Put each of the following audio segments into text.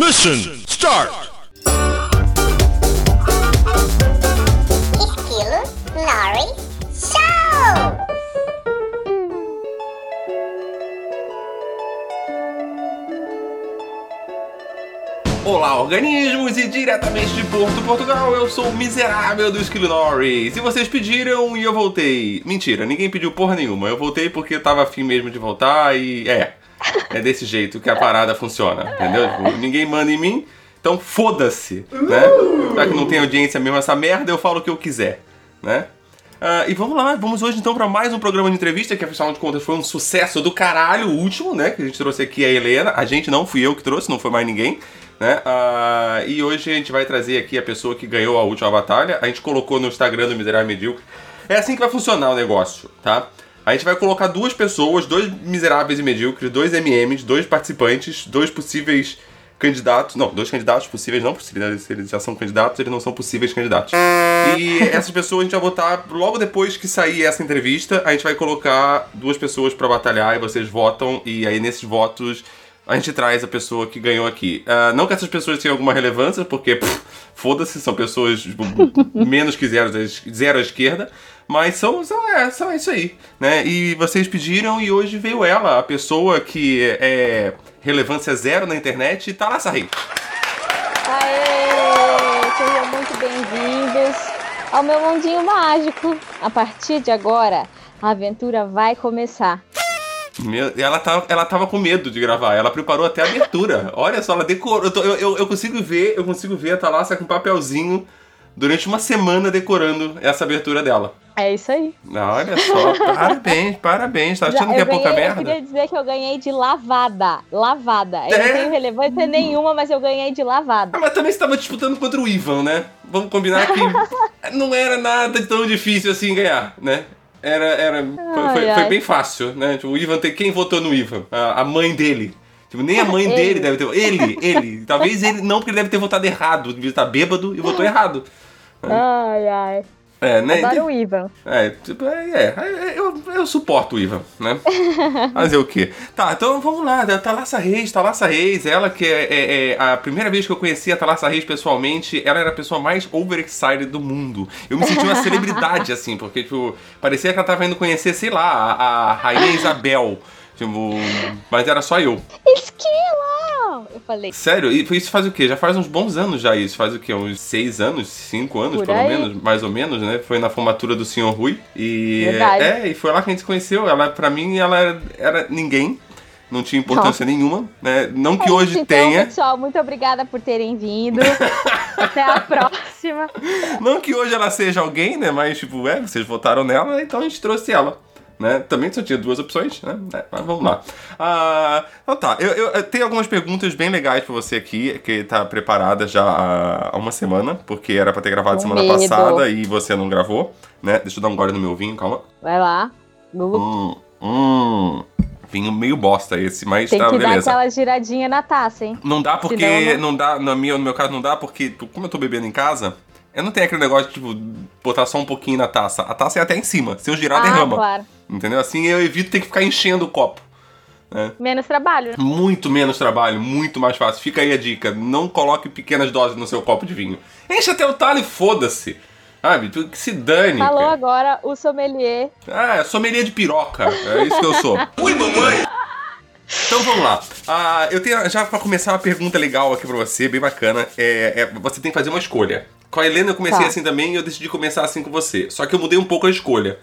Mission start! Esquilo Lori Show! Olá, organismos, e diretamente de Porto, Portugal, eu sou o miserável do Esquilo Norris. E vocês pediram e eu voltei. Mentira, ninguém pediu porra nenhuma. Eu voltei porque eu tava afim mesmo de voltar e é. É desse jeito que a parada funciona, entendeu? Tipo, ninguém manda em mim, então foda-se, né? Já que não tem audiência mesmo essa merda, eu falo o que eu quiser, né? Ah, e vamos lá, vamos hoje então para mais um programa de entrevista, que afinal de contas foi um sucesso do caralho, o último, né? Que a gente trouxe aqui a Helena. A gente não fui eu que trouxe, não foi mais ninguém. Né? Ah, e hoje a gente vai trazer aqui a pessoa que ganhou a última batalha. A gente colocou no Instagram do Miserável Medíocre. É assim que vai funcionar o negócio, tá? A gente vai colocar duas pessoas, dois miseráveis e medíocres, dois MMs, dois participantes, dois possíveis candidatos. Não, dois candidatos possíveis, não possíveis. né? Se eles já são candidatos, eles não são possíveis candidatos. E essas pessoas a gente vai botar logo depois que sair essa entrevista. A gente vai colocar duas pessoas pra batalhar e vocês votam. E aí nesses votos a gente traz a pessoa que ganhou aqui. Ah, não que essas pessoas tenham alguma relevância, porque foda-se, são pessoas tipo, menos que zero, zero à esquerda. Mas são, são, é, são isso aí, né? E vocês pediram e hoje veio ela, a pessoa que é relevância zero na internet, lá, Sarri. Aê! Sejam muito bem-vindos ao meu mundinho mágico. A partir de agora, a aventura vai começar. Meu- ela, tá, ela tava com medo de gravar, ela preparou até a abertura. Olha só, ela decorou. Eu, eu, eu- consigo ver, eu consigo ver a Thalassa com papelzinho durante uma semana decorando essa abertura dela. É isso aí. Olha só, parabéns, parabéns. Tá achando Já- que é eu pouca ganhei- Eu merda? queria dizer que eu ganhei de lavada. Lavada. Eu É? não tenho relevância nenhuma, mas eu ganhei de lavada. Ah, mas também você tava disputando contra o Ivan, né? Vamos combinar que não era nada tão difícil assim ganhar, né? Era, era, foi, Ai, foi- ai. foi bem fácil, né? Tipo, o Ivan tem. Quem votou no Ivan? A, a mãe dele. Tipo, nem a mãe Ele. dele deve ter. Ele, ele. Talvez ele não, porque ele deve ter votado errado. Devia estar bêbado e votou errado. Ai, ai. É, né? Adoro o Ivan. É, tipo, é, é, é, eu, eu suporto o Ivan, né? Fazer o quê? Tá, então vamos lá, Thalassa Reis, Thalassa Reis, ela que é, é- é a primeira vez que eu conheci a Thalassa Reis pessoalmente, ela era a pessoa mais overexcited do mundo. Eu me senti uma celebridade, assim, porque, tipo, parecia que ela tava indo conhecer, sei lá, a, a Rainha Isabel. Tipo, mas era só eu. Esquilo! Eu falei. Sério? E isso faz o quê? Já faz uns bons anos já isso. Faz o quê? Uns seis anos? Cinco anos, Por pelo aí. menos? Mais ou menos, né? Foi na formatura do Sr. Rui. E... Verdade. É, e foi lá que a gente se conheceu. Ela, pra mim, ela era, era ninguém. Não tinha importância nenhuma, né? Não que É hoje então, tenha. pessoal, muito obrigada por terem vindo. Até a próxima. Não que hoje ela seja alguém, né? Mas, tipo, é, vocês votaram nela, então a gente trouxe ela. Né? Também só tinha duas opções, né? É, mas vamos lá. Ah, então tá, eu, eu- eu tenho algumas perguntas bem legais pra você aqui, que tá preparada já há uma semana, porque era pra ter gravado semana medo. passada e você não gravou, né? Deixa eu dar um gole no meu vinho, calma. Vai lá. Hum, hum. Vinho meio bosta esse, mas Tem tá que dar beleza. aquela giradinha na taça, hein? Não dá porque. Senão não... não- dá, no meu, no meu caso não dá porque, como eu tô bebendo em casa, eu não tenho aquele negócio de, tipo, botar só um pouquinho na taça. A taça é até em cima. Se eu girar, ah, derrama. claro. Entendeu? Assim eu evito ter que ficar enchendo o copo. Menos trabalho, né? Muito menos trabalho, muito mais fácil. Fica aí a dica: não coloque pequenas doses no seu copo de vinho. Enche até o talo e foda-se. Sabe? Que se dane. Falou cara. agora o sommelier. Ah, sommelier de piroca. É isso que eu sou. Ui, mamãe! Então vamos lá. Ah, eu tenho já pra começar uma pergunta legal aqui pra você, bem bacana. É, é, você tem que fazer uma escolha. Com a Helena eu comecei Tá. assim também e eu decidi começar assim com você. Só que eu mudei um pouco a escolha.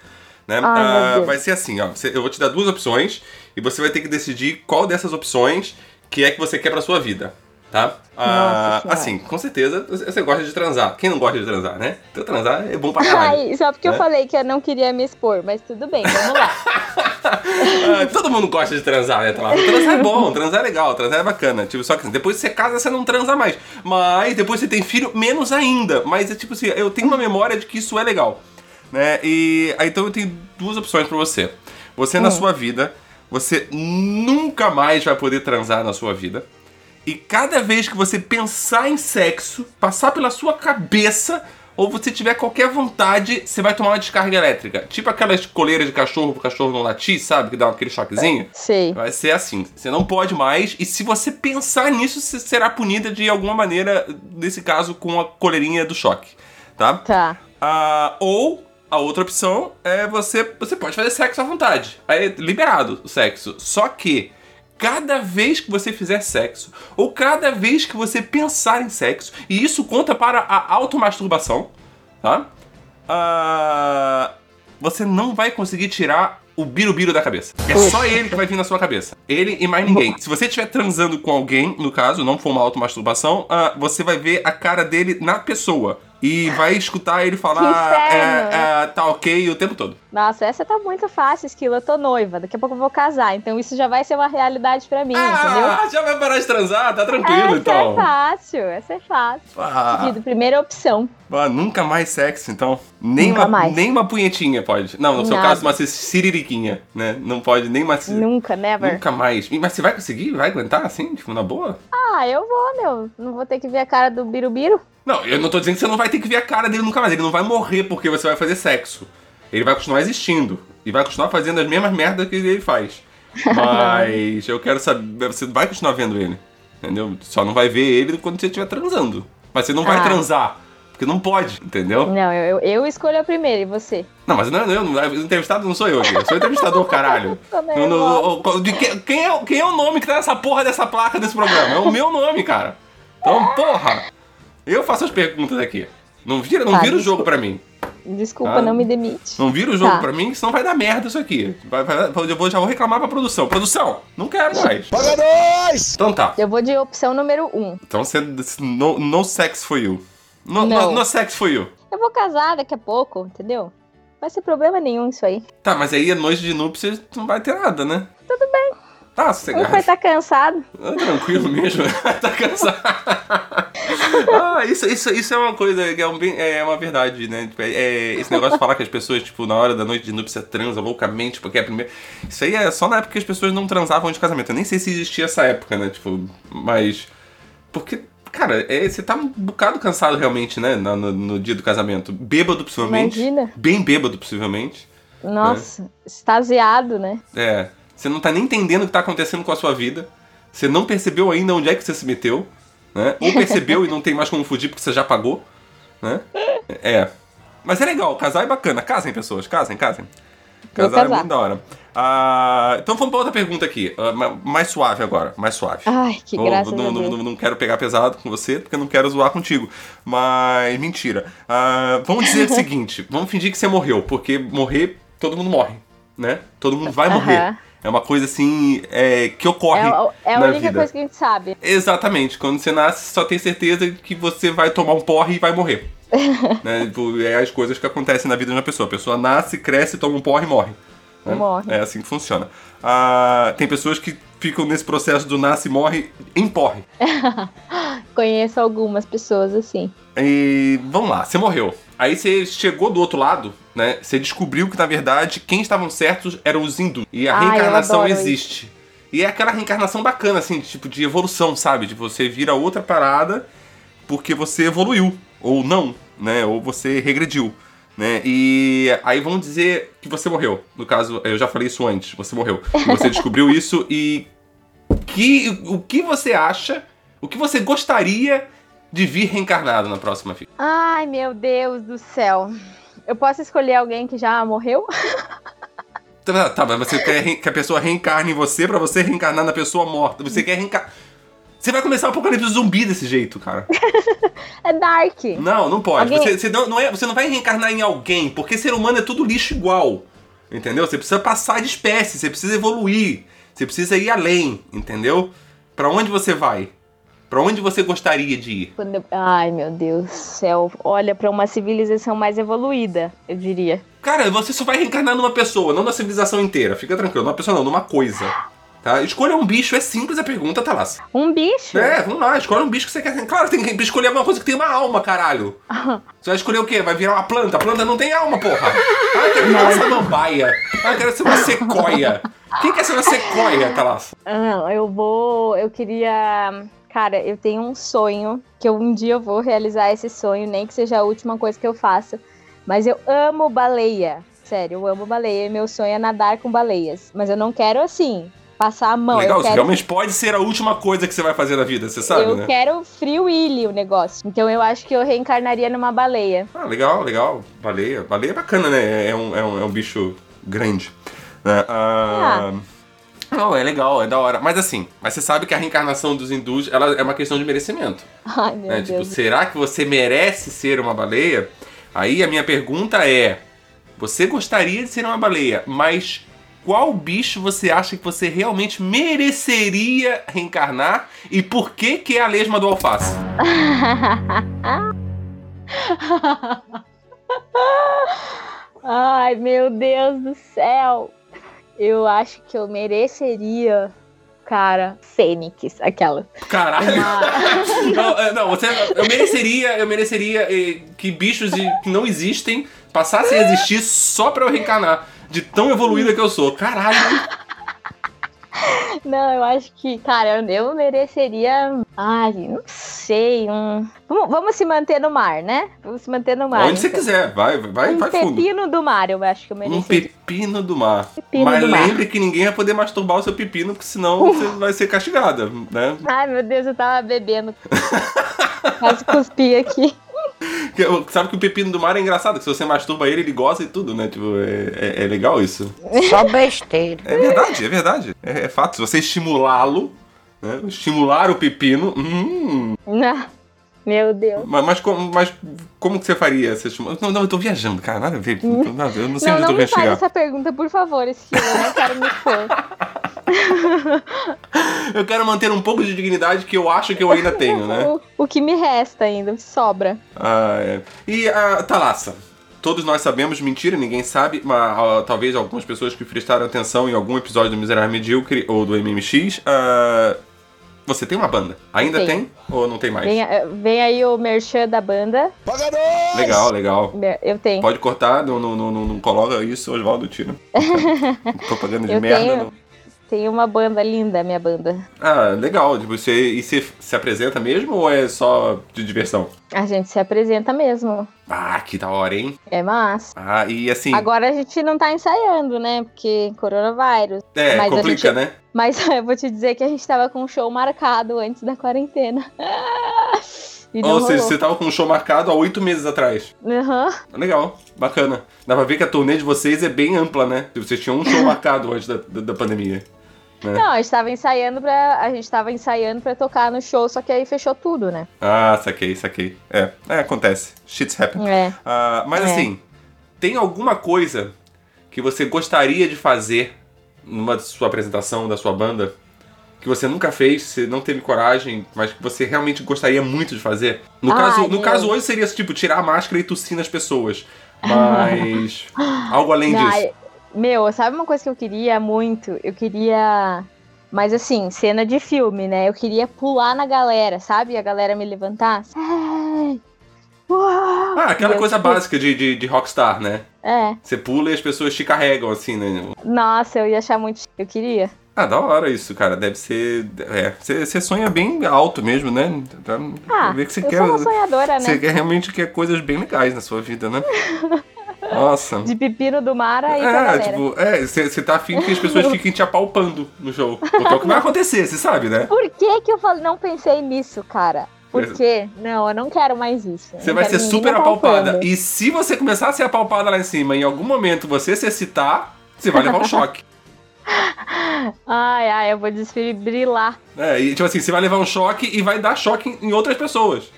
Né? Ai, Ah, vai ser assim, ó. Eu vou te dar duas opções e você vai ter que decidir qual dessas opções que é que você quer pra sua vida. Tá? Ah, assim, com certeza você gosta de transar. Quem não gosta de transar, né? Então transar é bom pra caralho. Ai, só porque eu né? falei que eu não queria me expor, mas tudo bem, vamos lá. Ah, todo mundo gosta de transar, né? Transar é bom, transar é legal, transar é bacana. Tipo, só que depois que você casa, você não transa mais. Mas depois você tem filho, menos ainda. Mas é tipo assim, eu tenho uma memória de que isso é legal. Né? E aí, então eu tenho duas opções pra você. Você na sua vida, você nunca mais vai poder transar na sua vida. E cada vez que você pensar em sexo, passar pela sua cabeça, ou você tiver qualquer vontade, você vai tomar uma descarga elétrica. Tipo aquelas coleiras de cachorro pro cachorro não latir, sabe? Que dá aquele choquezinho. Sei. Vai ser assim. Você não pode mais. E se você pensar nisso, você será punida de alguma maneira, nesse caso, com a coleirinha do choque. Tá? Tá. Ah, ou a outra opção é você. Você pode fazer sexo à vontade. Aí é liberado o sexo. Só que. Cada vez que você fizer sexo, ou cada vez que você pensar em sexo, e isso conta para a automasturbação, tá? Ah, você não vai conseguir tirar o birubiru da cabeça. É só ele que vai vir na sua cabeça. Ele e mais ninguém. Se você estiver transando com alguém, no caso, não for uma automasturbação, ah, você vai ver a cara dele na pessoa. E vai escutar ele falar inferno. é, é, tá ok o tempo todo. Nossa, essa tá muito fácil, Esquilo. Eu tô noiva. Daqui a pouco eu vou casar. Então isso já vai ser uma realidade pra mim, entendeu? Ah, já vai parar de transar? Tá tranquilo essa então. é fácil, essa é fácil. Ah, Pedido, primeira opção. ah, nunca mais sexo, então. Nem, Nunca uma, mais. nem uma punhetinha pode. Não, no seu Nada. caso, uma siririquinha, né? Não pode nem uma. Nunca, never. Nunca mais. Mas você vai conseguir? Vai aguentar assim? Tipo, na boa? Ah, eu vou, meu. Não vou ter que ver a cara do Birubiru. Não, eu não tô dizendo que você não vai ter que ver a cara dele nunca mais. Ele não vai morrer porque você vai fazer sexo. Ele vai continuar existindo. E vai continuar fazendo as mesmas merdas que ele faz. Mas eu quero saber. Você vai continuar vendo ele. Entendeu? Só não vai ver ele quando você estiver transando. Mas você não vai Ah. transar. Porque não pode, entendeu? Não, eu, eu, eu escolho a primeira e você. Não, mas não, não, não, o entrevistado não sou eu aqui. Eu sou o entrevistador, caralho. Tô Não, não, não, de que- quem, é, quem é o nome que tá nessa porra dessa placa desse programa? É o meu nome, cara. Então, porra. Eu faço as perguntas aqui. Não vira, não Tá, vira o jogo pra mim. Desculpa, Ah. não me demite. Não vira o jogo Tá. pra mim, senão vai dar merda isso aqui. Vai- vai- eu vou, já vou reclamar pra produção. Produção, não quero mais. Paga dois! Então tá. Eu vou de opção número um. Então você. No, no sex for you. No, no, no sex for you. Eu vou casar daqui a pouco, entendeu? Não vai ser problema nenhum isso aí. Tá, mas aí a noite de núpcias não vai ter nada, né? Tudo bem. Tá, Um vai estar cansado. Ah, tranquilo mesmo, tá cansado. ah, isso, isso, isso é uma coisa que é, um é uma verdade, né? Tipo, é- é esse negócio de falar que as pessoas, tipo, na hora da noite de núpcia transam loucamente porque é a primeira. Isso aí é só na época que as pessoas não transavam de casamento. Eu nem sei se existia essa época, né? Tipo, mas. Porque. Cara, é, você tá um bocado cansado realmente, né? No, no- no dia do casamento. Bêbado, possivelmente. Imagina. Bem bêbado, possivelmente. Nossa, extasiado, né? É. Você não tá nem entendendo o que tá acontecendo com a sua vida. Você não percebeu ainda onde é que você se meteu. Né? Ou percebeu e não tem mais como fugir porque você já pagou. Né? É. Mas é legal, casar é bacana. Casem, pessoas, casem, casem. Vou Casar é casar. muito da hora. Ah, então vamos pra outra pergunta aqui. Ah, ma- mais suave agora, mais suave. Ai, que graças não, não, não- não quero pegar pesado com você, porque não quero zoar contigo. Mas, mentira. Ah, vamos dizer o seguinte: vamos fingir que você morreu, porque morrer, todo mundo morre, né? Todo mundo vai morrer. É uma coisa assim é, que ocorre. É, a- é a única vida. coisa que a gente sabe. Exatamente. Quando você nasce, só tem certeza que você vai tomar um porre e vai morrer. né? Tipo, É as coisas que acontecem na vida de uma pessoa. A pessoa nasce, cresce, toma um porre e morre. né? Morre. É assim que funciona. Ah, tem pessoas que ficam nesse processo do nasce e morre em porre. Conheço algumas pessoas assim. E vamos lá, você morreu. Aí você chegou do outro lado, né? Você descobriu que na verdade quem estavam certos eram os hindus. E a Ai, reencarnação existe. E é aquela reencarnação bacana, assim, tipo de evolução, sabe? De você vira outra parada porque você evoluiu. Ou não, né? Ou você regrediu. Né? E aí vamos dizer que você morreu. No caso, eu já falei isso antes, você morreu. Você descobriu isso e que, o que você acha, o que você gostaria de vir reencarnado na próxima vida? Ai, meu Deus do céu. Eu posso escolher alguém que já morreu? Tá, tá, mas você quer que a pessoa reencarne em você pra você reencarnar na pessoa morta. Você quer reencarnar. Você vai começar o apocalipse zumbi desse jeito, cara. É Dark. Não, não pode. Alguém- Você, você não, não é, você não vai reencarnar em alguém, porque ser humano é tudo lixo igual. Entendeu? Você precisa passar de espécie, você precisa evoluir, você precisa ir além, entendeu? Pra onde você vai? Pra onde você gostaria de ir? Eu- Ai, meu Deus do céu. Olha pra uma civilização mais evoluída, eu diria. Cara, você só vai reencarnar numa pessoa, não na civilização inteira. Fica tranquilo, numa pessoa não, numa coisa. Tá? Escolha um bicho, é simples a pergunta, Thalas. Um bicho? É, vamos lá, escolhe um bicho que você quer. Claro, tem que escolher alguma coisa que tem uma alma, caralho. Você vai escolher o quê? Vai virar uma planta? A planta não tem alma, porra. Ah, quero virar uma samambaia. Ah, eu quero ser uma sequoia. Quem quer ser uma sequoia, Thalas? Ah, eu vou. Eu queria. cara, eu tenho um sonho que eu, um dia eu vou realizar esse sonho, nem que seja a última coisa que eu faça. Mas eu amo baleia. Sério, eu amo baleia. Meu sonho é nadar com baleias. Mas eu não quero assim, passar a mão. Legal, eu quero, realmente pode ser a última coisa que você vai fazer na vida, você sabe, eu né? quero Free Willy o negócio. Então eu acho que eu reencarnaria numa baleia. Ah, legal, legal. Baleia. Baleia é bacana, né? É um, é um, é um bicho grande. Né? Ah, Não, é legal, é da hora. Mas assim, mas você sabe que a reencarnação dos hindus ela é uma questão de merecimento. Ai, meu né? Tipo, Deus. será que você merece ser uma baleia? Aí a minha pergunta é: você gostaria de ser uma baleia, mas qual bicho você acha que você realmente mereceria reencarnar e por que que é a lesma do alface? Ai, meu Deus do céu. Eu acho que eu mereceria, cara, Fênix, aquela. Caralho. não, é, não, você, eu mereceria, eu mereceria eh, que bichos que não existem passassem a existir só pra eu reencarnar. De tão evoluída que eu sou. Caralho. Não, eu acho que, cara, eu, mereceria. Ai, não sei. Um... Vamos, vamos se manter no mar, né? Vamos se manter no mar. Onde você então. quiser, vai, vai, Um vai fundo. pepino do mar, eu acho que eu Um mereceria. pepino do mar. Pepino Mas do mar. lembre que ninguém vai poder masturbar o seu pepino, porque senão você vai ser castigada, né? Ai, meu Deus, eu tava bebendo. Quase cuspi aqui. Sabe que o pepino do mar é engraçado, que se você masturba ele, ele goza e tudo, né? Tipo, é, é- é legal isso. Só besteira. É verdade, é verdade. É, é fato. Se você estimulá-lo, né? Estimular o pepino. Hum, Ah, Meu Deus. mas, mas, como, mas como que você faria essa estimulação? Não, não, eu tô viajando, cara. Nada a ver. Nada, eu não sei Não, onde eu não tô me faz chegar. essa pergunta, por favor, Esquilo. Eu não quero me expor. Eu quero manter um pouco de dignidade que eu acho que eu ainda tenho, né? O, o que me resta ainda, sobra. Ah, é. E a Thalassa? Todos nós sabemos, mentira, ninguém sabe, mas talvez algumas pessoas que prestaram atenção em algum episódio do Miserável Medíocre ou do MMX. ah, você tem uma banda? Ainda tem? Ou não tem mais? Vem, eh, vem aí o merchan da banda. Legal, legal. Eu tenho. Pode cortar, não, não, não, não, não coloca isso, Oswaldo tira. Propaganda de Eu merda. tenho. não. Tem uma banda linda, minha banda. Ah, legal. Tipo, você, e você se apresenta mesmo ou é só de diversão? A gente se apresenta mesmo. Ah, que da hora, hein? É massa. Ah, e assim, Agora a gente não tá ensaiando, né? Porque coronavírus. é, mas complica, gente- né? Mas eu vou te dizer que a gente tava com um show marcado antes da quarentena. Ou seja, você tava com um show marcado há oito meses atrás. Aham. Legal, bacana. Dá pra ver que a turnê de vocês é bem ampla, né? Vocês tinham um show marcado antes da, da, da pandemia. Não, a gente tava ensaiando pra. A gente tava ensaiando pra tocar no show, só que aí fechou tudo, né? Ah, saquei, saquei. É, é acontece. Shit's happen. É. Ah, mas É. assim, tem alguma coisa que você gostaria de fazer numa sua apresentação da sua banda que você nunca fez, você não teve coragem, mas que você realmente gostaria muito de fazer? No, Ai, caso, no caso hoje seria tipo tirar a máscara e tossir nas pessoas. Mas algo além Não, disso. Meu, sabe uma coisa que eu queria muito? Eu queria. Mas assim, cena de filme, né? Eu queria pular na galera, sabe? A galera me levantasse. Ai, uau! Ah, aquela E eu, coisa tipo, básica de, de, de rockstar, né? É. Você pula e as pessoas te carregam, assim, né? Nossa, eu ia achar muito. Eu queria. Ah, da hora isso, cara. Deve ser. É, você você sonha bem alto mesmo, né? Dá Ah, pra ver que você eu quer. sou uma sonhadora, Você né? quer, realmente quer coisas bem legais na sua vida, né? Nossa. De pepino do mar aí É, tipo, é, você tá afim que as pessoas fiquem te apalpando no show. Porque é o que vai acontecer, você sabe, né? Por que que eu não pensei nisso, cara? Por quê? Não, eu não quero mais isso. Você vai ser super apalpando. apalpada. E se você começar a ser apalpada lá em cima, em algum momento você se excitar, você vai levar um choque. Ai, ai, eu vou desfibrilar. É, e tipo assim, você vai levar um choque e vai dar choque em outras pessoas.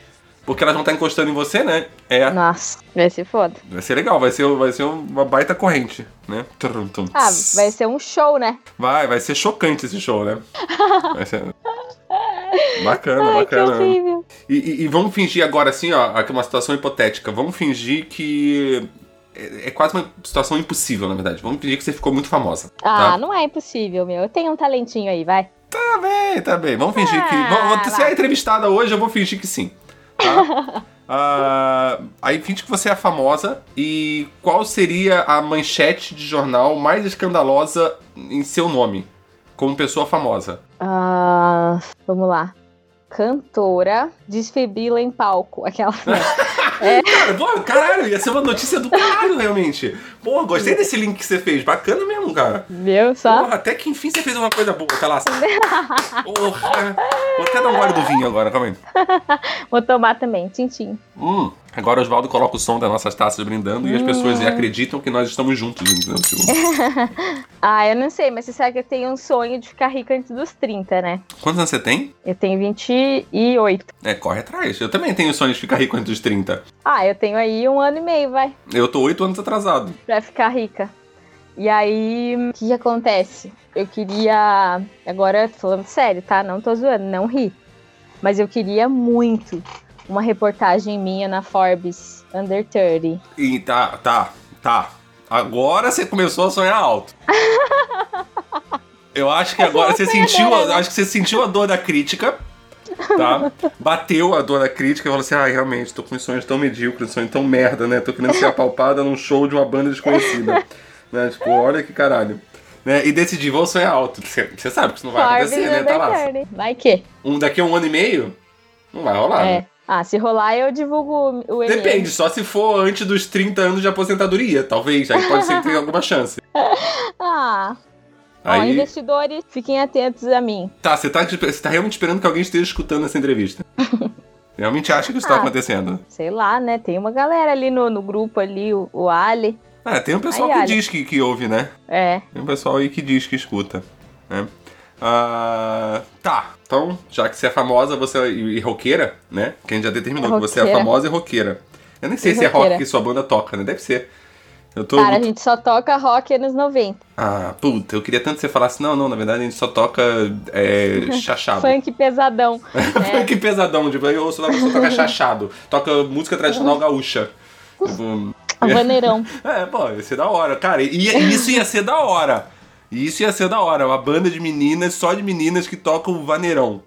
Porque elas vão estar encostando em você, né? É. Nossa, vai ser foda. Vai ser legal, vai ser, vai ser uma baita corrente, né? Ah, vai ser um show, né? Vai, vai ser chocante esse show, né? Vai ser. Bacana, Ai, que bacana. E, e- e vamos fingir agora assim, ó, aqui uma situação hipotética. Vamos fingir que. É, é quase uma situação impossível, na verdade. Vamos fingir que você ficou muito famosa. Ah, tá? não é impossível, meu. Eu tenho um talentinho aí, vai. Tá bem, tá bem. Vamos fingir que. Ah, vamos- você é entrevistada hoje, eu vou fingir que sim. Tá? Ah, aí finge que você é famosa e qual seria a manchete de jornal mais escandalosa em seu nome? Como pessoa famosa. Ah, vamos lá. cantora desfibila em palco. Aquela. Cara, pô, caralho, ia ser uma notícia do caralho, realmente. Pô, gostei desse link que você fez. Bacana mesmo, cara. Viu só? Porra, até que enfim você fez uma coisa boa, tá lá. Porra. Vou até dar um gole do vinho agora, calma aí. Vou tomar também, tintim. Hum, agora o Oswaldo coloca o som das nossas taças brindando e as pessoas acreditam que nós estamos juntos, entendeu? Tipo, Ah, eu não sei, mas você sabe que eu tenho um sonho de ficar rica antes dos 30, né? Quantos anos você tem? Eu tenho 28. É, corre atrás. Eu também tenho sonho de ficar rico antes dos 30. Ah, eu tenho aí um ano e meio, vai, Eu tô oito anos atrasado. pra ficar rica. E aí, o que, que acontece? Eu queria. Agora, falando sério, tá? Não tô zoando, não ri. Mas eu queria muito uma reportagem minha na Forbes Under 30. E tá, tá, tá. Agora você começou a sonhar alto. Eu acho que agora você sentiu, a- acho que você sentiu a dor da crítica, tá? Bateu a dor da crítica e falou assim: "Ah, realmente, tô com uns sonhos tão medíocres, sonho tão merda, né? Tô querendo ser apalpada num show de uma banda desconhecida". né? Tipo, olha que caralho. Né? E decidi, vou sonhar alto. Você sabe que isso não vai acontecer, né? Tá lá. Under 30. Vai que? Um, daqui a um ano e meio, não vai rolar. né? É. Ah, se rolar, eu divulgo o e-mail. Depende, só se for antes dos 30 anos de aposentadoria, talvez. Aí pode ser que tenha alguma chance. Ah, ó, Aí, investidores, fiquem atentos a mim. tá, você tá, você tá realmente esperando que alguém esteja escutando essa entrevista. Realmente acha que isso tá Ah. acontecendo. Sei lá, né? Tem uma galera ali no, no grupo ali, o, o Ali. Ah, tem um pessoal Aí, que olha. diz que, que ouve, né? É. Tem um pessoal aí que diz que escuta, né? Ah, tá, então, já que você é famosa você é- e, e roqueira, né? Que a gente já determinou que você é Roqueira. famosa e roqueira. Eu nem sei E se é rock roqueira. que sua banda toca, né? Deve ser. Eu tô. Cara, a gente só toca rock anos 90. Ah, puta, eu queria tanto que você falasse, não, não, na verdade a gente só toca é, chachado. Funk pesadão. É. que pesadão, tipo, eu ouço lá, só toca chachado. Toca música tradicional gaúcha. Tipo, Vaneirão. é, pô, ia ser da hora. Cara, e isso ia ser da hora. Isso ia ser da hora. Uma banda de meninas, só de meninas que tocam vaneirão.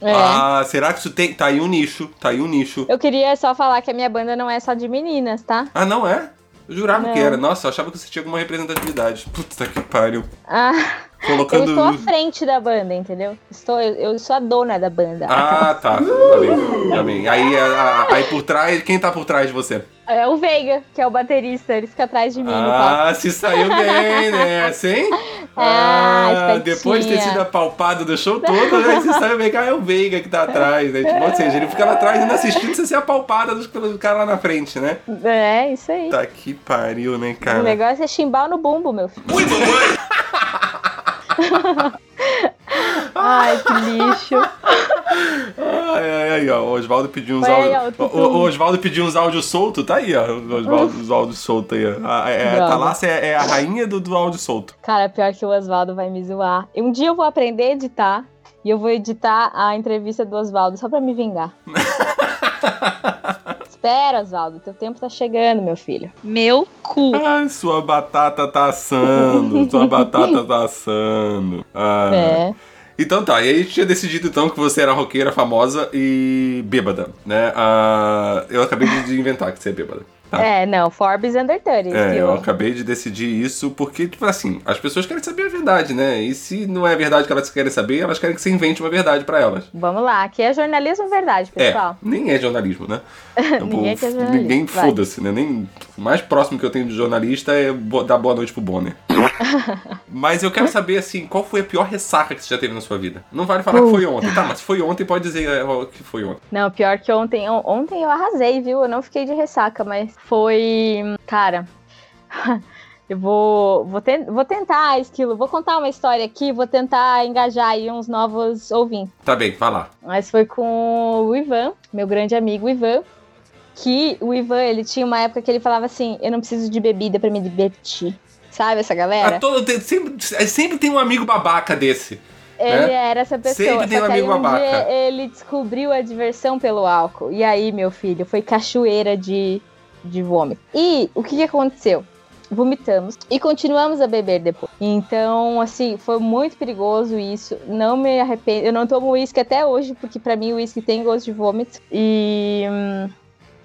É. Ah, será que isso tem. Tá aí um nicho, tá aí um nicho. Eu queria só falar que a minha banda não é só de meninas, tá? Ah, não é? Eu jurava Não. que era. Nossa, eu achava que você tinha alguma representatividade. Puta que pariu. Ah, eu Colocando. estou à frente da banda, entendeu? Estou, eu, eu sou a dona da banda. Ah, tá. Tá bem. Tá. Aí, a- a- aí por trás, quem tá por trás de você? É o Veiga, que é o baterista, ele fica atrás de mim. Ah, se saiu bem, né? Assim? Ah, espertinha. depois de ter sido apalpado do show todo, né? Se saiu bem, ah, é o Veiga que tá atrás, né? Tipo, ou seja, ele fica lá atrás ainda assistindo você ser apalpada dos- pelo cara lá na frente, né? É, isso aí. Tá que pariu, né, O cara? negócio é chimbal no bumbo, meu filho. Ai, que lixo. Ai, ai, ai, ó. O Oswaldo pediu uns áudios. o O, Oswaldo pediu uns áudios soltos, tá aí, ó. Oswaldo, os áudios soltos aí. A, é, a Droga. Thalassia é, é a rainha do, do áudio solto. Cara, pior que o Oswaldo vai me zoar. Um dia eu vou aprender a editar e eu vou editar a entrevista do Oswaldo só pra me vingar. Espera, Oswaldo, teu tempo tá chegando, meu filho. Meu cu. Ai, sua batata tá assando. Sua batata tá assando. Ah. É. Então tá, e aí a gente tinha decidido então que você era roqueira famosa e bêbada, né? Ah, eu acabei de inventar que você é bêbada. É, não, Forbes Under 30. É, eu acabei de decidir isso porque, tipo assim, as pessoas querem saber a verdade, né? E se não é a verdade que elas querem saber, elas querem que você invente uma verdade pra elas. Vamos lá, aqui é jornalismo verdade, pessoal. É, nem é jornalismo, né? Ninguém quer jornalismo, Ninguém foda-se, né? Nem, o mais próximo que eu tenho de jornalista é dar boa noite pro Bonner. mas eu quero saber, assim, qual foi a pior ressaca que você já teve na sua vida? Não vale falar que foi ontem, tá? Mas foi ontem, pode dizer é, que foi ontem. Não, pior que ontem. on- Ontem eu arrasei, viu? Eu não fiquei de ressaca, mas foi. Cara. Eu vou, vou, ten- vou tentar, Esquilo. Vou contar uma história aqui, vou tentar engajar aí uns novos ouvintes. Tá bem, vai lá. Mas foi com o Ivan, meu grande amigo Ivan. Que o Ivan, ele tinha uma época que ele falava assim: Eu não preciso de bebida pra me divertir. Sabe essa galera? Todo- tem- sempre, sempre tem um amigo babaca desse. Ele né? era essa pessoa. Sempre tem um amigo um babaca. ele descobriu a diversão pelo álcool. E aí, meu filho, foi cachoeira de, de vômito. E o que, que aconteceu? Vomitamos e continuamos a beber depois. Então, assim, foi muito perigoso isso. Não me arrependo. Eu não tomo uísque até hoje, porque pra mim o uísque tem gosto de vômito. E. hum,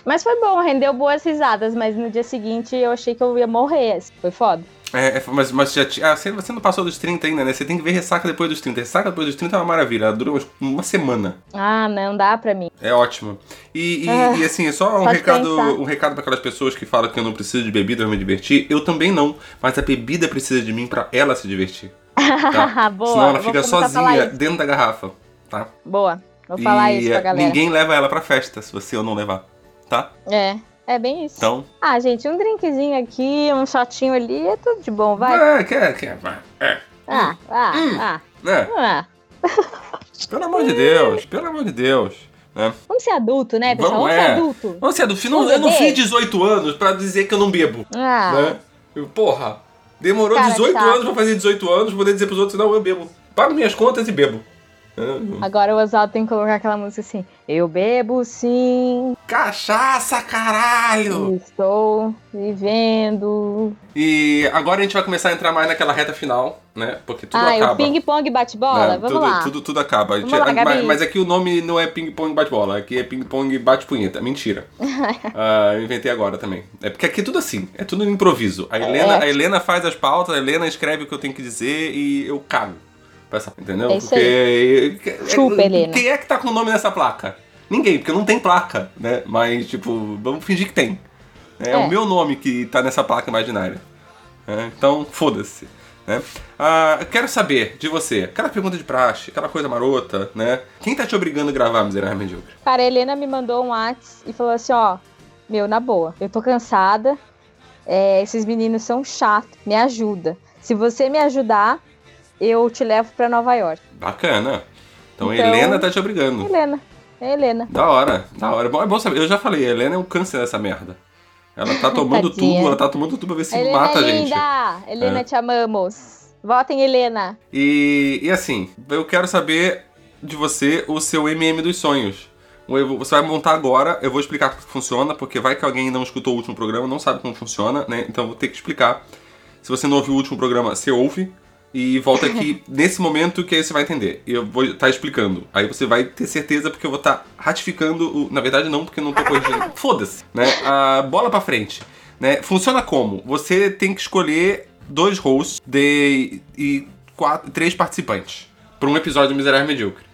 Mas foi bom, rendeu boas risadas. Mas no dia seguinte eu achei que eu ia morrer. assim. Foi foda. É, é, mas, mas já tinha. Ah, você, você não passou dos 30 ainda, né? Você tem que ver ressaca depois dos 30. Ressaca depois dos 30 é uma maravilha. Ela dura uma semana. Ah, não dá pra mim. É ótimo. E, e, Ah, e, assim, só um recado, pensar. um recado para aquelas pessoas que falam que eu não preciso de bebida pra me divertir. Eu também não. Mas a bebida precisa de mim pra ela se divertir. Tá? Boa, Senão ela fica sozinha dentro da garrafa. Tá? Boa. Vou falar e isso pra galera. ninguém leva ela pra festa se você ou não levar. Tá? É, é bem isso. Então. Ah, gente, um drinkzinho aqui, um shotinho ali, é tudo de bom, vai. É, quer, quer, vai. É. Ah, ah, Hum. ah, né? ah. Pelo amor de Deus, pelo amor de Deus. Né? Vamos ser adulto, né, pessoal? Vamos, Vamos, ser é. adulto. Vamos ser adulto. Não, eu não fiz 18 anos pra dizer que eu não bebo. Ah, Né? Eu, Porra, demorou Cara 18 chato. anos pra fazer 18 anos, pra poder dizer pros outros, não, eu bebo. Pago minhas contas e bebo. É, agora o Oswaldo tem que colocar aquela música assim. Eu bebo sim, Cachaça, caralho! estou vivendo. E agora a gente vai começar a entrar mais naquela reta final, né? Porque tudo ah, acaba. o ping-pong bate-bola? né? Vamos tudo, lá. Tudo, tudo acaba. Gente- lá, mas, mas aqui o nome não é ping-pong bate-bola, aqui é ping-pong bate-punheta. Mentira. Ah, eu inventei agora também. É porque aqui é tudo assim, é tudo no improviso. A Helena, É. a Helena faz as pautas, a Helena escreve o que eu tenho que dizer e eu cago. essa- Entendeu? É isso porque. Chupa, é- Helena. Quem é que tá com o nome nessa placa? Ninguém, porque não tem placa, né? Mas, tipo, vamos fingir que tem. É, É. o meu nome que tá nessa placa imaginária. É, então, foda-se. Né? Ah, eu quero saber de você, aquela pergunta de praxe, aquela coisa marota, né? Quem tá te obrigando a gravar Miserável Medíocre? Cara, a Helena me mandou um WhatsApp e falou assim, ó, meu, na boa, eu tô cansada, é, esses meninos são chatos, me ajuda. Se você me ajudar, eu te levo pra Nova York. Bacana. Então, Então- Helena tá te obrigando. Helena, é Helena. Da hora, da hora. Bom, é bom saber. Eu já falei, a Helena é um câncer dessa merda. Ela tá tomando tudo, ela tá tomando tudo pra ver se Helena mata é a gente. linda! Helena, É. te amamos. Votem, Helena. E, e assim, eu quero saber de você o seu MM dos sonhos. Você vai montar agora, eu vou explicar como funciona, porque vai que alguém não escutou o último programa, não sabe como funciona, né? Então eu vou ter que explicar. Se você não ouviu o último programa, você ouve e volta aqui nesse momento que aí você vai entender. E eu vou estar explicando. Aí você vai ter certeza porque eu vou estar ratificando o. Na verdade, não, porque eu não tô corrigindo. Foda-se, né? A bola pra frente. Né? Funciona como? Você tem que escolher dois hosts de, e quatro, três participantes para um episódio de Miserável Medíocre.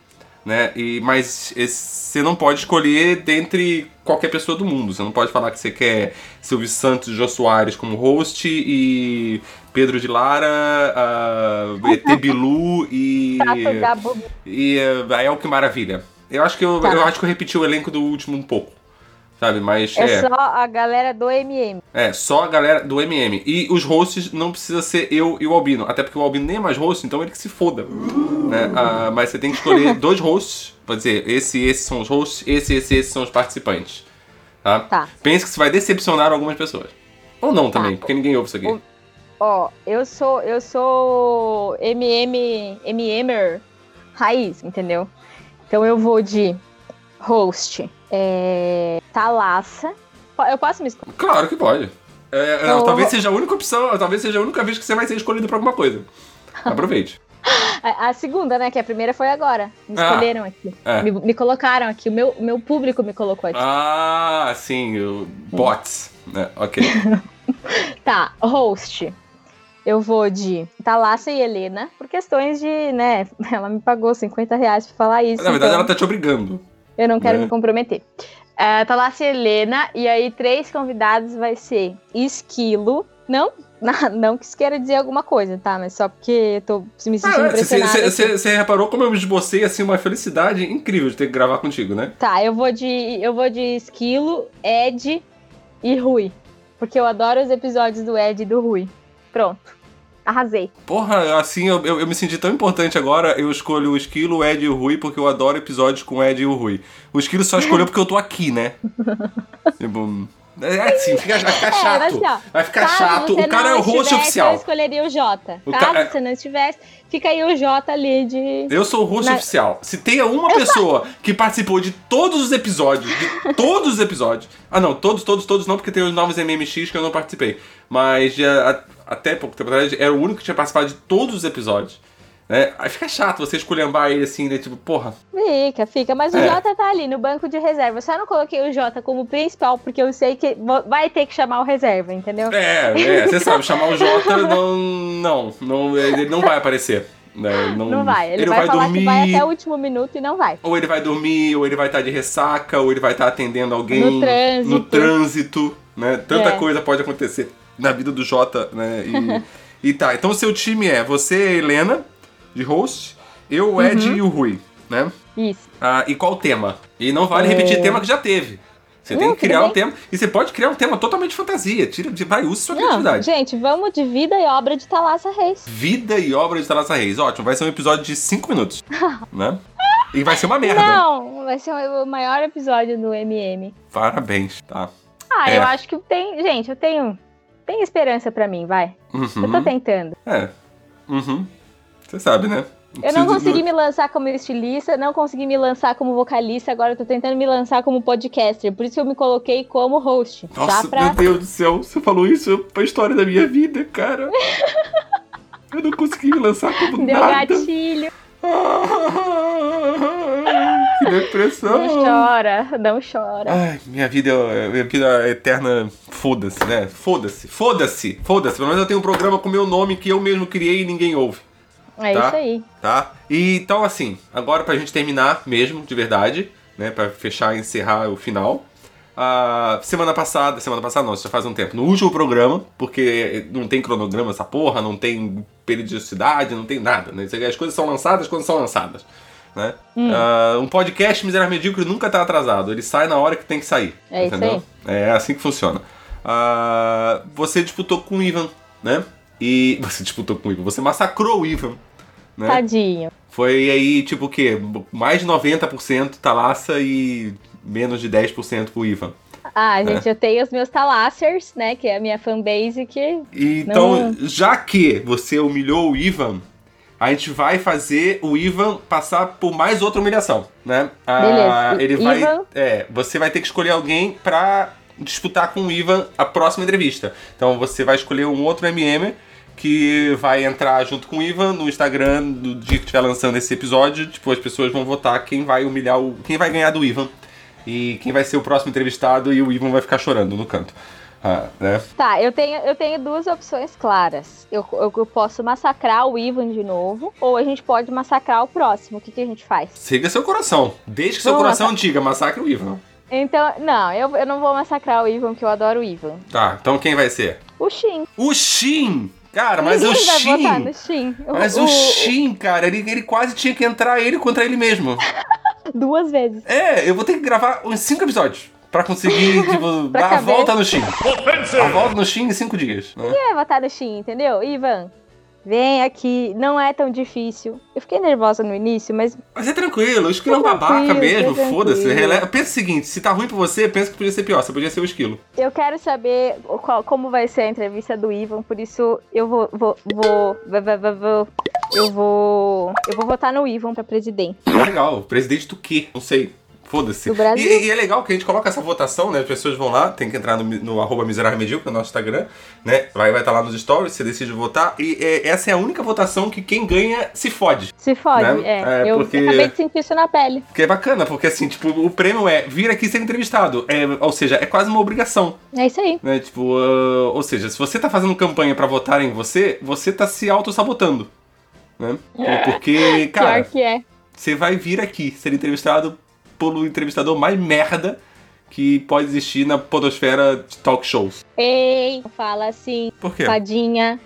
Né? E, mas você não pode escolher dentre qualquer pessoa do mundo. Você não pode falar que você quer Silvio Santos e Jô Soares como host e Pedro de Lara, uh, ET Bilu e, e uh, El Que Maravilha. Eu acho que eu, Tá. eu acho que eu repeti o elenco do último um pouco. Sabe? Mas É, é. só a galera do MM. É, só a galera do MM. E os hosts não precisa ser eu e o Albino. Até porque o Albino nem é mais host, então ele que se foda. Né? Ah, mas você tem que escolher dois hosts. Pode dizer, esse e esses são os hosts, esse e esse, esses são os participantes. Tá? Tá. Pense que isso vai decepcionar algumas pessoas. Ou não também, Tá. porque ninguém ouve isso aqui. O- Ó, eu sou eu sou MM MMer raiz, entendeu? Então eu vou de host, é, Thalassa. Po- Eu posso me escolher? Claro que pode. É, é, Eu- Talvez seja a única opção, talvez seja a única vez que você vai ser escolhido pra alguma coisa. Aproveite. A, a segunda, né? Que a primeira foi agora. Me Ah. escolheram aqui. É. Me, me colocaram aqui. O meu, meu público me colocou aqui. Ah, sim, o bots. Né? Ok. Tá, host. Eu vou de Thalassa e Helena, por questões de, né? Ela me pagou 50 reais pra falar isso. Na verdade, então ela tá te obrigando. Eu não quero né? me comprometer. É, Thalassa e Helena, e aí três convidados vai ser Esquilo. Não, não que isso queira dizer alguma coisa, tá? Mas só porque eu tô me sentindo impressionada. aqui. Você reparou como eu esbocei assim uma felicidade incrível de ter que gravar contigo, né? Tá, eu vou de eu vou de Esquilo, Ed e Rui. Porque eu adoro os episódios do Ed e do Rui. Pronto. Arrasei. Porra, assim, eu, eu, eu me senti tão importante agora, eu escolho o Esquilo, o Ed e o Rui, porque eu adoro episódios com o Ed e o Rui. O Esquilo só escolheu porque eu tô aqui, né? tipo... É assim, fica, vai ficar É, chato. assim, ó, vai ficar chato. O cara é o host oficial. Eu escolheria o Jota. O Caso ca- é- você não estivesse, fica aí o Jota ali de. Eu sou o host Na- oficial. Se tem uma pessoa que participou de todos os episódios, de todos os episódios. Ah, não, todos, todos, todos não, porque tem os novos MMX que eu não participei. Mas a- até pouco tempo atrás era o único que tinha participado de todos os episódios. Né? Aí fica chato você esculhambar ele assim, né? Tipo, porra. Fica, fica. Mas o É. Jota tá ali no banco de reserva. Eu só não coloquei o Jota como principal, porque eu sei que vai ter que chamar o reserva, entendeu? É, é, você sabe, chamar o Jota não. Não, não ele não vai aparecer. Né? Não, Não vai. Ele, vai, falar que vai até o último minuto e não vai. Ou ele vai dormir, ou ele vai estar de ressaca, ou ele vai estar atendendo alguém No trânsito. no trânsito, né? Tanta É. coisa pode acontecer na vida do Jota, né? E, e tá, então o seu time é você, Helena, de host, eu, o Ed Uhum. e o Rui, né? Isso. Ah, e qual tema? E não vale repetir tema que já teve. Você tem Não, que criar um tema. E você pode criar um tema totalmente fantasia. Tira, vai, use sua Não, criatividade. gente, vamos de vida e obra de Thalassa Reis. Vida e obra de Talassa Reis. Ótimo, vai ser um episódio de 5 minutos. né? E vai ser uma merda. Não, vai ser o maior episódio do MM. Parabéns, tá? Ah, É. eu acho que tem. Gente, eu tenho. Tem esperança pra mim, vai. Eu tô Uhum. tentando. É. Uhum. Você sabe, né? Eu não consegui me lançar como estilista, não consegui me lançar como vocalista, agora eu tô tentando me lançar como podcaster. Por isso que eu me coloquei como host. Nossa, tá? Pra... meu Deus do céu, você falou isso pra história da minha vida, cara. Eu não consegui me lançar como Deu nada. gatilho. que depressão. Não chora, não chora. Ai, minha vida, é- minha vida é eterna, foda-se, né? Foda-se, foda-se, foda-se. Pelo menos eu tenho um programa com meu nome que eu mesmo criei e ninguém ouve, É tá. isso aí. tá? E então, assim, agora pra gente terminar mesmo, de verdade, né? Pra fechar e encerrar o final. A semana passada, semana passada não, já faz um tempo, no último programa, porque não tem cronograma essa porra, não tem periodicidade, não tem nada, né? As coisas são lançadas quando são lançadas, né? Ah, um podcast miserável medíocre nunca tá atrasado, ele sai na hora que tem que sair, É isso entendeu? É assim que funciona. Ah, você disputou com o Ivan, né? E você disputou com o Ivan, você massacrou o Ivan, né? Tadinho. Foi aí, tipo o quê? Mais de 90% Thalassa e menos de 10% pro Ivan. Ah, É. gente, eu tenho os meus Talassers, né? Que é a minha fanbase que. Então, Não. já que você humilhou o Ivan, a gente vai fazer o Ivan passar por mais outra humilhação, né? Ah, Beleza. Ele vai, Ivan? é, você vai ter que escolher alguém pra disputar com o Ivan a próxima entrevista. Então você vai escolher um outro MM que vai entrar junto com o Ivan no Instagram do dia que estiver lançando esse episódio. Tipo, as pessoas vão votar quem vai humilhar o. quem vai ganhar do Ivan. E quem vai ser o próximo entrevistado e o Ivan vai ficar chorando no canto. Ah, né? Tá, eu tenho, eu tenho duas opções claras. Eu, eu, eu posso massacrar o Ivan de novo, ou a gente pode massacrar o próximo. O que, que a gente faz? Siga seu coração. Desde que seu Vamos coração diga, massacre o Ivan. Então, não, eu, eu não vou massacrar o Ivan, porque eu adoro o Ivan. Tá, então quem vai ser? O Shin. O Shin! Cara, mas o Ninguém vai votar no Shin. Shin. Mas o, Shin, cara, ele, ele quase tinha que entrar ele contra ele mesmo. Duas vezes. É, eu vou ter que gravar uns 5 episódios pra conseguir, tipo, Pra dar a caber. volta no Shin. A volta no Shin em 5 dias. né? Vai votar no Shin, entendeu? Ivan, vem aqui, não é tão difícil. Eu fiquei nervosa no início, mas Mas é tranquilo, o esquilo é um babaca mesmo, foda-se. Pensa o seguinte, se tá ruim pra você, pensa que podia ser pior, você podia ser o esquilo. eu quero saber qual- como vai ser a entrevista do Ivan, por isso eu vou, vou, vou, vou, vou, vou- vou- eu vou, eu vou votar no Ivan pra presidente. Legal, presidente do quê? Não sei. Foda-se. E, e é legal que a gente coloca essa votação, né? As pessoas vão lá, tem que entrar no, no arroba miserável medíocre, no nosso Instagram, né? Vai estar lá nos stories, você decide votar. E é, essa é a única votação que quem ganha se fode. Se fode, Né? é. É, eu porque- acabei de sentir isso na pele. Que é bacana, porque assim, tipo, o prêmio é vir aqui ser entrevistado. É, ou seja, é quase uma obrigação. É isso aí. Né? Tipo, ah, ou seja, se você tá fazendo campanha pra votar em você, você tá se auto-sabotando. Né? Porque, cara, Pior que é. você vai vir aqui ser entrevistado pelo entrevistador mais merda que pode existir na podosfera de talk shows. Ei, fala assim, Por quê? fadinha.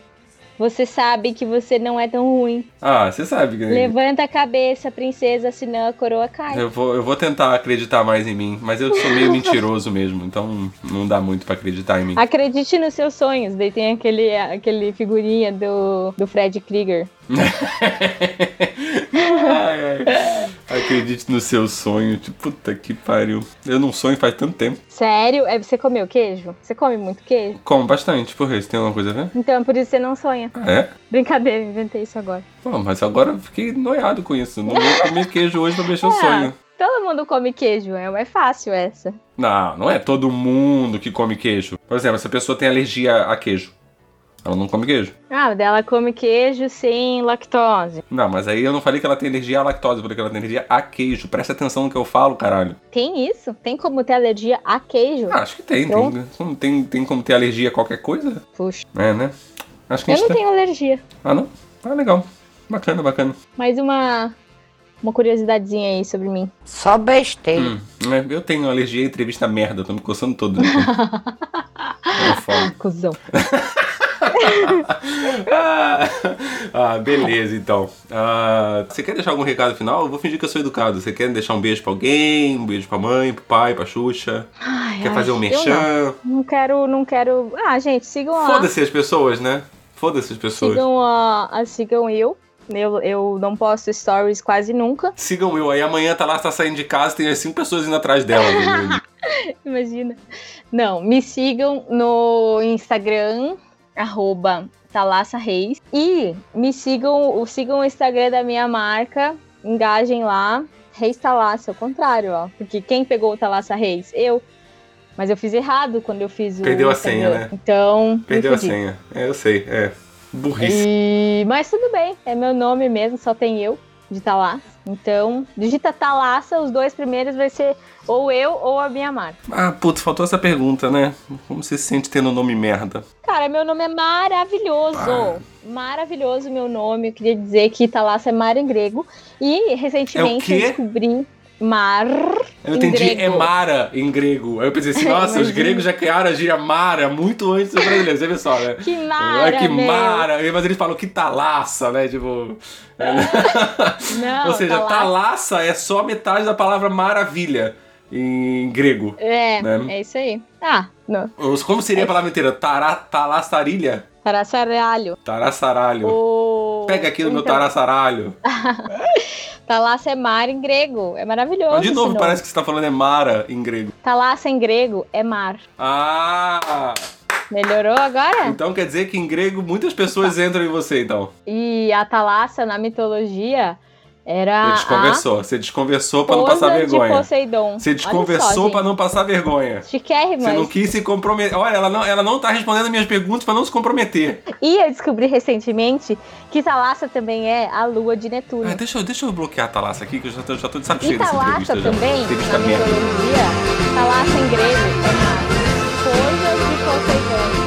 Você sabe que você não é tão ruim. Ah, você sabe, né? Levanta a cabeça, princesa, senão a coroa cai. Eu vou, eu vou tentar acreditar mais em mim, mas eu sou meio mentiroso mesmo, então não dá muito pra acreditar em mim. Acredite nos seus sonhos. Daí tem aquele, aquele figurinha do, do Fred Krieger. ai, ai. Acredite no seu sonho. Tipo, puta que pariu. Eu não sonho faz tanto tempo. Sério? É, você comeu queijo? Você come muito queijo? Como bastante, por isso tem alguma coisa a ver? Então é por isso que você não sonha. É? Brincadeira, inventei isso agora. Pô, mas agora eu fiquei noiado com isso. Não vou comer queijo hoje pra mexer o Ah, sonho. Todo mundo come queijo, é é fácil essa. Não, não é todo mundo que come queijo. Por exemplo, se a pessoa tem alergia a queijo. Ela não come queijo. Ah, dela come queijo sem lactose. Não, mas aí eu não falei que ela tem alergia à lactose, eu falei que ela tem alergia a queijo. Presta atenção no que eu falo, caralho. Tem isso? Tem como ter alergia a queijo? Ah, acho que tem, Então- tem, tem. Tem como ter alergia a qualquer coisa? Puxa, É, né? Acho que a eu gente não tem. tenho alergia. Ah, não? Ah, legal. Bacana, bacana. Mais uma, uma curiosidadezinha aí sobre mim. Só besteira. Hum, é, eu tenho alergia a entrevista merda, tô me coçando todo. Né? é. Cusão. ah, beleza, então. Ah, você quer deixar algum recado final? Eu vou fingir que eu sou educado. Você quer deixar um beijo pra alguém? Um beijo pra mãe, pro pai, pra Xuxa? Ai, quer ai, fazer um merchan? Não, não quero, não quero. Ah, gente, sigam lá. Foda-se as pessoas, né? Foda-se as pessoas. Sigam, a, a- sigam eu. eu. Eu não posto stories quase nunca. Sigam eu aí. Amanhã tá lá, tá saindo de casa, tem as cinco pessoas indo atrás dela. Imagina. Não, me sigam no Instagram, arroba Thalassa Reis. E me sigam, sigam o Instagram da minha marca, engajem lá. Reis Thalassa, ao contrário, ó. Porque quem pegou o Thalassa Reis? Eu. Mas eu fiz errado quando eu fiz o Perdeu a senha, né? Então, Perdeu a senha. É, eu sei. É. Burrice. E... Mas tudo bem, é meu nome mesmo, só tem eu de Thalassa. Então, digita Thalassa, os dois primeiros vai ser ou eu ou a minha marca. Ah, putz, faltou essa pergunta, né? Como você se sente tendo um nome merda? Cara, meu nome é maravilhoso. Ah. Maravilhoso meu nome. Eu queria dizer que Thalassa é mar em grego. E recentemente É o eu descobri mar Eu entendi, grego. é Mara em grego. Aí eu pensei assim, nossa, os gregos já criaram a gíria Mara muito antes dos brasileiros. Você vê só, né? Que mara, que meu. Mara! Mas eles falam que talaça, né? Tipo. Não, Ou seja, Thalassa. talaça é só metade da palavra maravilha em grego. É, né? é isso aí. Ah, não. Como seria a palavra inteira? Talaçarilha? Tarassaralho. Taraçaralho. O... Pega aqui no meu Então, taraçaralho. Thalassa é mar em grego. É maravilhoso. De novo, parece que você tá falando é Mara em grego. Thalassa em grego é mar. Ah! Melhorou agora? Então quer dizer que em grego muitas pessoas entram em você, então. E a Thalassa na mitologia era Você a desconversou. Você desconversou pra não passar de vergonha. Poseidon. Você desconversou pra não passar vergonha. gente. Chiquérrimo, Você não quis se comprometer. Olha, ela não, ela não tá respondendo minhas perguntas pra não se comprometer. E eu descobri recentemente que Thalassa também é a lua de Netuno. Ah, deixa, eu, deixa eu bloquear a Thalassa aqui, que eu já tô, já tô de saco cheio dessa entrevista. já. também, na mitologia, Thalassa em grego é a esposa de Poseidon.